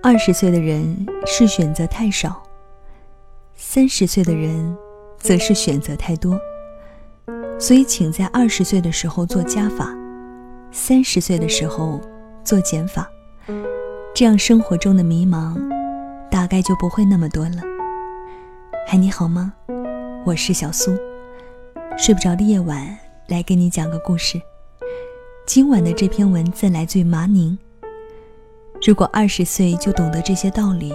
二十岁的人是选择太少，三十岁的人则是选择太多。所以，请在二十岁的时候做加法，三十岁的时候做减法，这样生活中的迷茫大概就不会那么多了。嗨，你好吗？我是小苏。睡不着的夜晚，来给你讲个故事。今晚的这篇文字来自于麻宁。如果二十岁就懂得这些道理，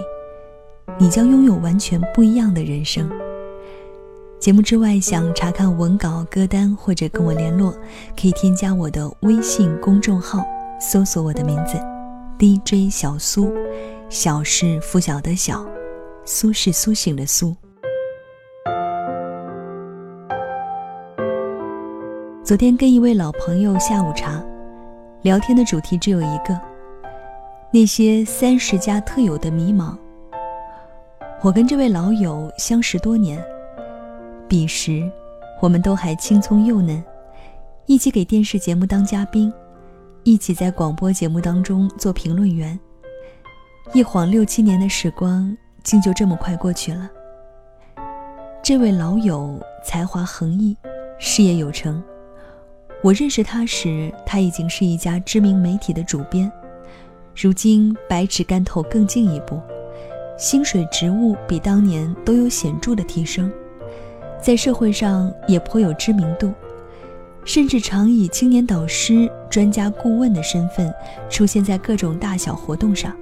你将拥有完全不一样的人生。节目之外，想查看文稿、歌单或者跟我联络，可以添加我的微信公众号，搜索我的名字 “DJ 小苏”，小是拂晓的小，苏是苏醒的苏。昨天跟一位老朋友下午茶，聊天的主题只有一个。那些三十加特有的迷茫。我跟这位老友相识多年，彼时我们都还青葱幼嫩，一起给电视节目当嘉宾，一起在广播节目当中做评论员。一晃六七年的时光，竟就这么快过去了。这位老友才华横溢，事业有成。我认识他时，他已经是一家知名媒体的主编。如今百尺竿头更进一步，薪水、职务比当年都有显著的提升，在社会上也颇有知名度，甚至常以青年导师、专家顾问的身份出现在各种大小活动上。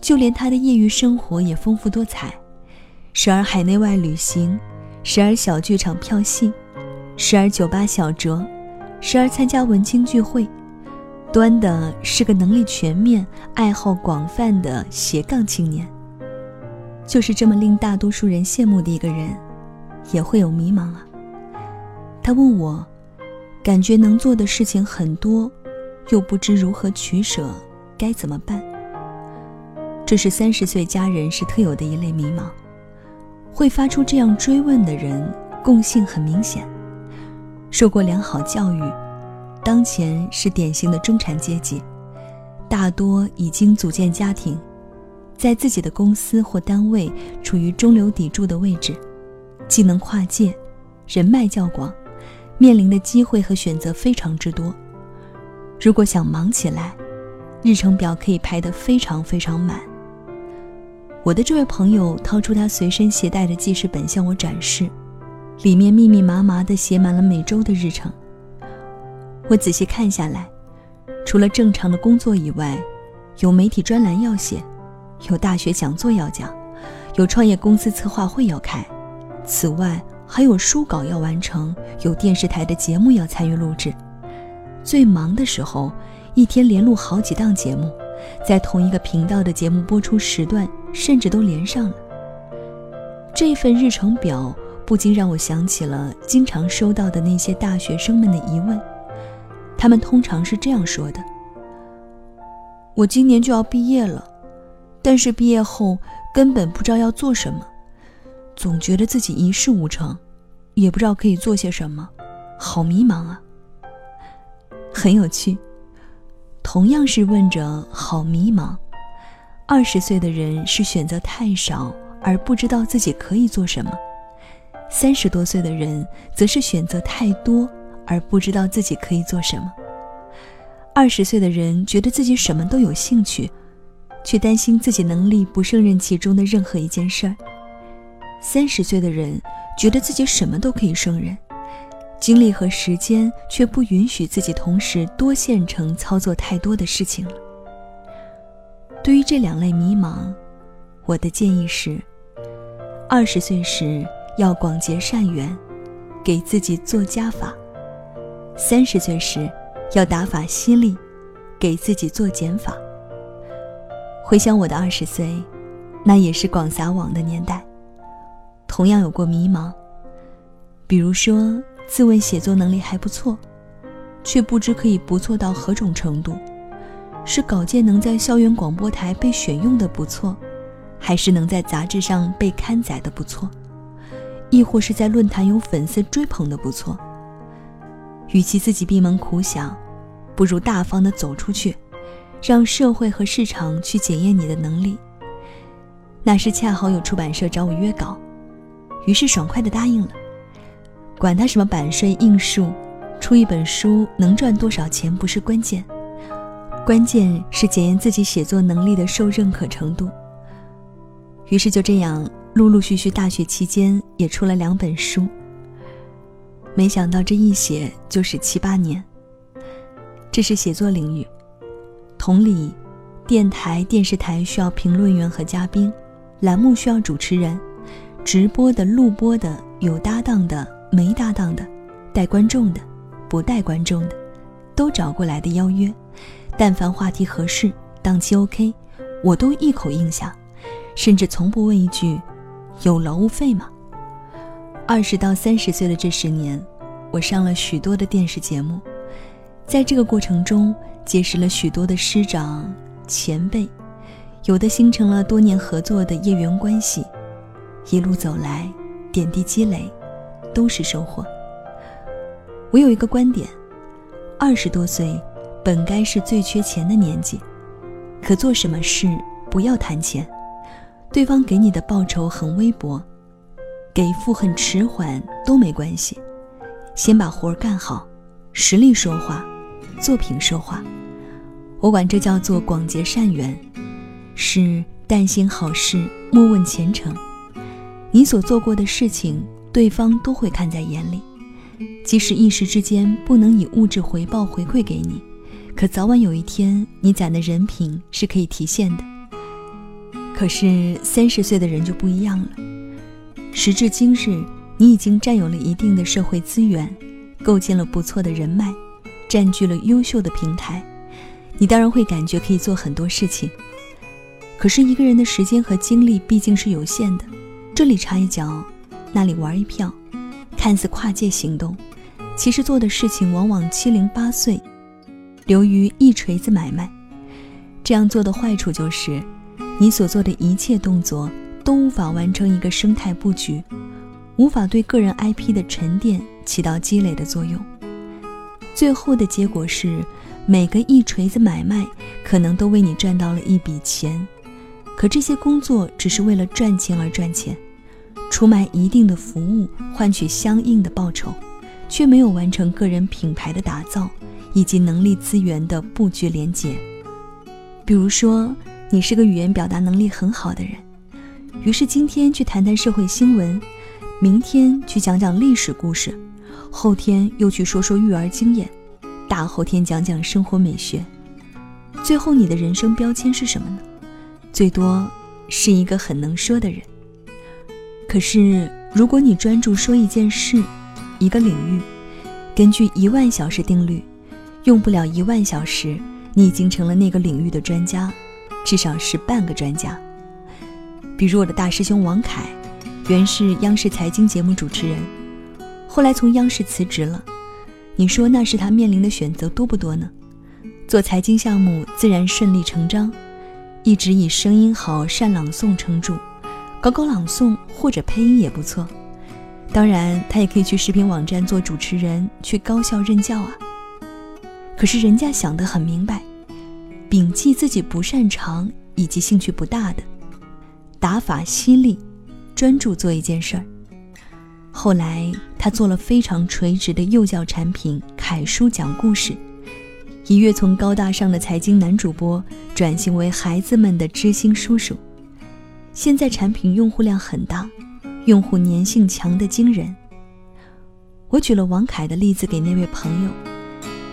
就连他的业余生活也丰富多彩，时而海内外旅行，时而小剧场票戏，时而酒吧小酌，时而参加文青聚会。端的是个能力全面、爱好广泛的斜杠青年。就是这么令大多数人羡慕的一个人，也会有迷茫啊。他问我，感觉能做的事情很多，又不知如何取舍，该怎么办？这是三十岁家人是特有的一类迷茫。会发出这样追问的人，共性很明显，受过良好教育。当前是典型的中产阶级，大多已经组建家庭，在自己的公司或单位处于中流砥柱的位置，技能跨界，人脉较广，面临的机会和选择非常之多。如果想忙起来，日程表可以排得非常非常满。我的这位朋友掏出他随身携带的记事本向我展示，里面密密麻麻地写满了每周的日程。我仔细看下来，除了正常的工作以外，有媒体专栏要写，有大学讲座要讲，有创业公司策划会要开，此外还有书稿要完成，有电视台的节目要参与录制。最忙的时候，一天连录好几档节目，在同一个频道的节目播出时段甚至都连上了。这份日程表不禁让我想起了经常收到的那些大学生们的疑问。他们通常是这样说的：“我今年就要毕业了，但是毕业后根本不知道要做什么，总觉得自己一事无成，也不知道可以做些什么，好迷茫啊。”很有趣，同样是问着“好迷茫”，二十岁的人是选择太少而不知道自己可以做什么，三十多岁的人则是选择太多。而不知道自己可以做什么。二十岁的人觉得自己什么都有兴趣，却担心自己能力不胜任其中的任何一件事儿。三十岁的人觉得自己什么都可以胜任，精力和时间却不允许自己同时多线程操作太多的事情了。对于这两类迷茫，我的建议是：二十岁时要广结善缘，给自己做加法。三十岁时，要打法犀利，给自己做减法。回想我的二十岁，那也是广撒网的年代，同样有过迷茫。比如说，自问写作能力还不错，却不知可以不错到何种程度：是稿件能在校园广播台被选用的不错，还是能在杂志上被刊载的不错，亦或是在论坛有粉丝追捧的不错？与其自己闭门苦想，不如大方的走出去，让社会和市场去检验你的能力。那时恰好有出版社找我约稿，于是爽快的答应了。管他什么版税印数，出一本书能赚多少钱不是关键，关键是检验自己写作能力的受认可程度。于是就这样，陆陆续续，大学期间也出了两本书。没想到这一写就是七八年。这是写作领域。同理，电台、电视台需要评论员和嘉宾，栏目需要主持人，直播的、录播的、有搭档的、没搭档的、带观众的、不带观众的，都找过来的邀约。但凡话题合适、档期 OK，我都一口应下，甚至从不问一句：“有劳务费吗？”二十到三十岁的这十年，我上了许多的电视节目，在这个过程中。结识了许多的师长前辈，有的形成了多年合作的业缘关系，一路走来，点滴积累，都是收获。我有一个观点：二十多岁本该是最缺钱的年纪，可做什么事不要谈钱，对方给你的报酬很微薄，给付很迟缓都没关系，先把活儿干好，实力说话，作品说话。我管这叫做广结善缘，是但行好事，莫问前程。你所做过的事情，对方都会看在眼里。即使一时之间不能以物质回报回馈给你，可早晚有一天，你攒的人品是可以提现的。可是三十岁的人就不一样了。时至今日，你已经占有了一定的社会资源，构建了不错的人脉，占据了优秀的平台。你当然会感觉可以做很多事情，可是一个人的时间和精力毕竟是有限的，这里插一脚，那里玩一票，看似跨界行动，其实做的事情往往七零八碎，流于一锤子买卖。这样做的坏处就是，你所做的一切动作都无法完成一个生态布局，无法对个人 IP 的沉淀起到积累的作用，最后的结果是。每个一锤子买卖，可能都为你赚到了一笔钱，可这些工作只是为了赚钱而赚钱，出卖一定的服务换取相应的报酬，却没有完成个人品牌的打造以及能力资源的布局连接。比如说，你是个语言表达能力很好的人，于是今天去谈谈社会新闻，明天去讲讲历史故事，后天又去说说育儿经验。大后天讲讲生活美学，最后你的人生标签是什么呢？最多是一个很能说的人。可是如果你专注说一件事、一个领域，根据一万小时定律，用不了一万小时，你已经成了那个领域的专家，至少是半个专家。比如我的大师兄王凯，原是央视财经节目主持人，后来从央视辞职了。你说那是他面临的选择多不多呢？做财经项目自然顺理成章，一直以声音好、善朗诵撑住，搞搞朗诵或者配音也不错。当然，他也可以去视频网站做主持人，去高校任教啊。可是人家想得很明白，摒弃自己不擅长以及兴趣不大的，打法犀利，专注做一件事儿。后来，他做了非常垂直的幼教产品——凯叔讲故事，一跃从高大上的财经男主播转型为孩子们的知心叔叔。现在产品用户量很大，用户粘性强的惊人。我举了王凯的例子给那位朋友，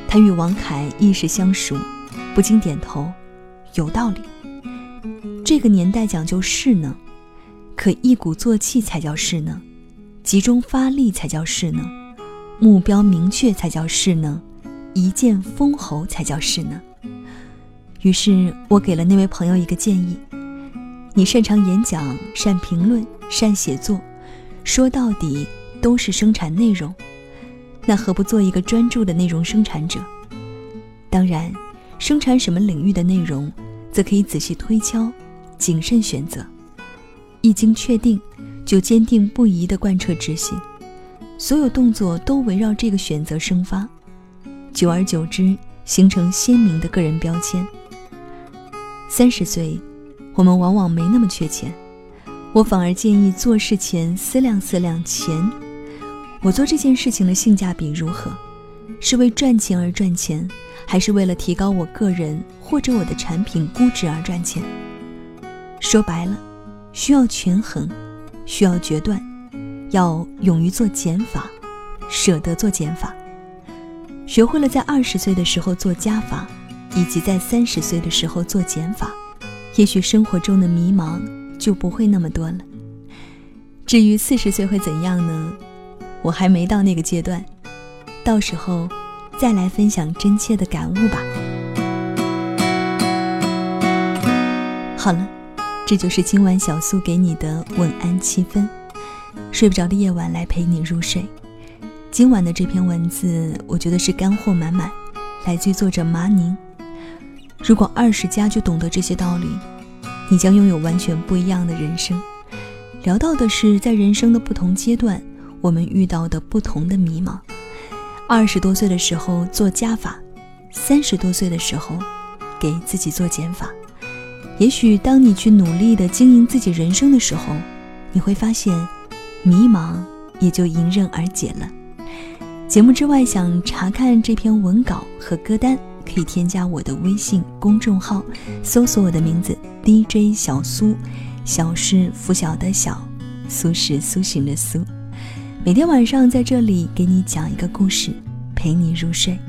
他与王凯亦是相熟，不禁点头，有道理。这个年代讲究势能，可一鼓作气才叫势能。集中发力才叫势能，目标明确才叫势能，一剑封喉才叫势能。于是我给了那位朋友一个建议：你擅长演讲、善评论、善写作，说到底都是生产内容，那何不做一个专注的内容生产者？当然，生产什么领域的内容，则可以仔细推敲，谨慎选择。一经确定。就坚定不移地贯彻执行，所有动作都围绕这个选择生发，久而久之形成鲜明的个人标签。三十岁，我们往往没那么缺钱。我反而建议做事前思量思量钱，我做这件事情的性价比如何？是为赚钱而赚钱，还是为了提高我个人或者我的产品估值而赚钱？说白了，需要权衡，需要决断，要勇于做减法，舍得做减法。学会了在二十岁的时候做加法，以及在三十岁的时候做减法，也许生活中的迷茫。就不会那么多了。至于四十岁会怎样呢？我还没到那个阶段，到时候再来分享真切的感悟吧。好了，这就是今晚小苏给你的晚安七分。睡不着的夜晚来陪你入睡。今晚的这篇文字，我觉得是干货满满，来自于作者麻宁。如果二十加就懂得这些道理。你将拥有完全不一样的人生。聊到的是在人生的不同阶段，我们遇到的不同的迷茫。二十多岁的时候做加法，三十多岁的时候给自己做减法。也许当你去努力的经营自己人生的时候，你会发现，迷茫也就迎刃而解了。节目之外，想查看这篇文稿和歌单。可以添加我的微信公众号，搜索我的名字 DJ 小苏，小是拂晓的小，苏是苏醒的苏。每天晚上在这里给你讲一个故事，陪你入睡。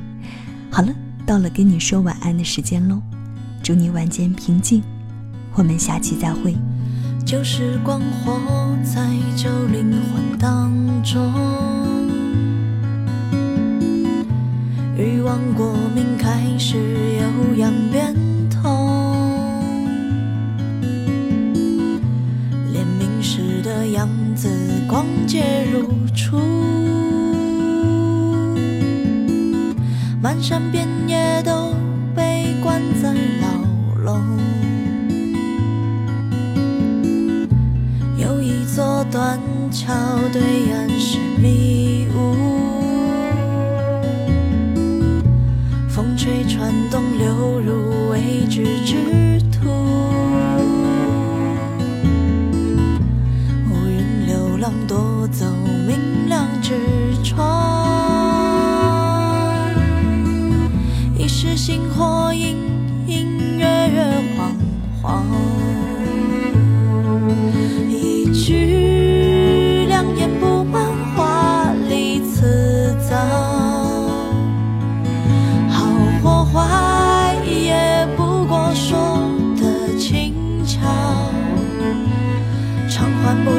好了，到了跟你说晚安的时间喽，祝你晚间平静，我们下期再会。旧时光活在旧灵魂当中。欲望过敏开始有痒变痛，怜悯时的样子光洁如初，漫山遍野都被关在牢笼，桥对岸是迷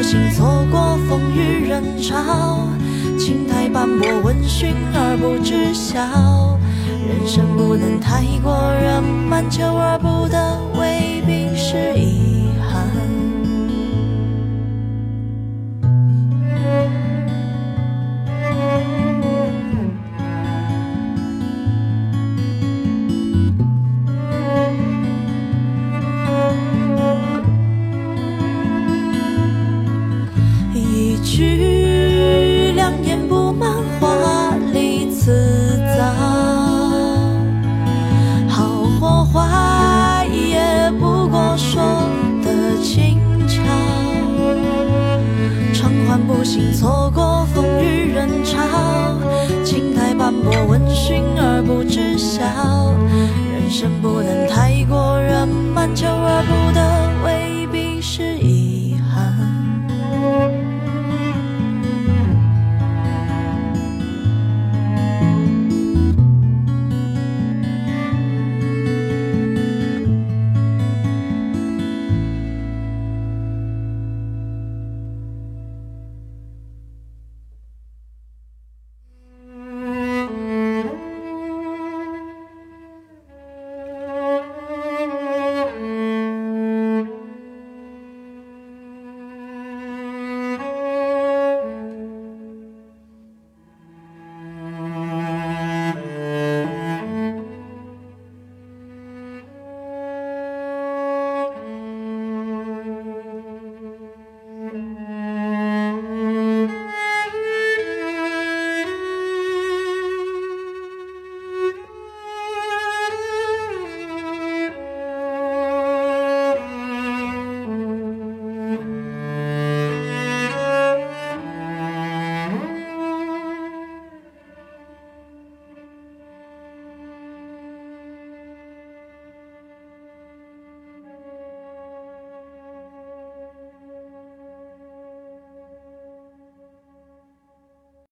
不幸错过风雨人潮，青苔斑驳，闻讯而不知晓。人生不能太过圆满，求而不得，未必是一笑。人生不能太过圆满，求而不。